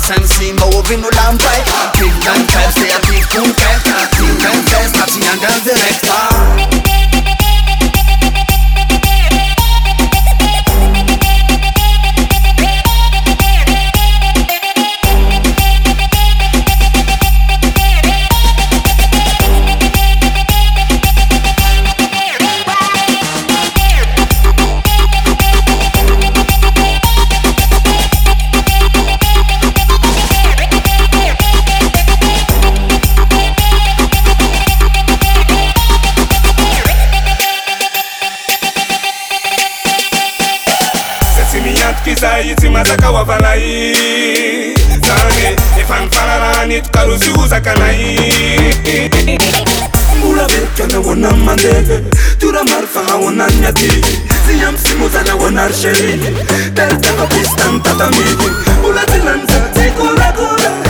sensi Małowy mu lampę Piwem pepsy, ja piwką kefka Piwem fest, a przyjadam dyrekta zakaavana are efanfanaranitokarosiuzakana bulavecanaonamandee turamarfahaonannyati zinyamsimozanavonarsei tartafapistantatami ulatilanzakzekurakora